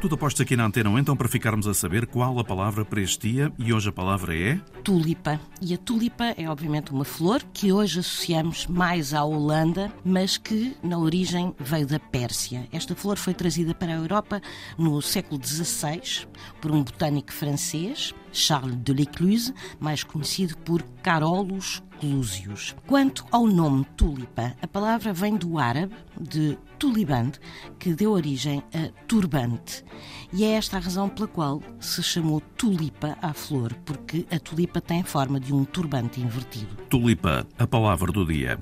Tudo aposto aqui na antena, então, para ficarmos a saber qual a palavra para este dia e hoje a palavra é. Tulipa. E a tulipa é, obviamente, uma flor que hoje associamos mais à Holanda, mas que na origem veio da Pérsia. Esta flor foi trazida para a Europa no século XVI por um botânico francês, Charles de l'Écluse, mais conhecido por Carolus Clusius. Quanto ao nome tulipa, a palavra vem do árabe de tuliband, que deu origem a turbante. E é esta a razão pela qual se chamou tulipa à flor, porque a tulipa tem a forma de um turbante invertido. Tulipa, a palavra do dia.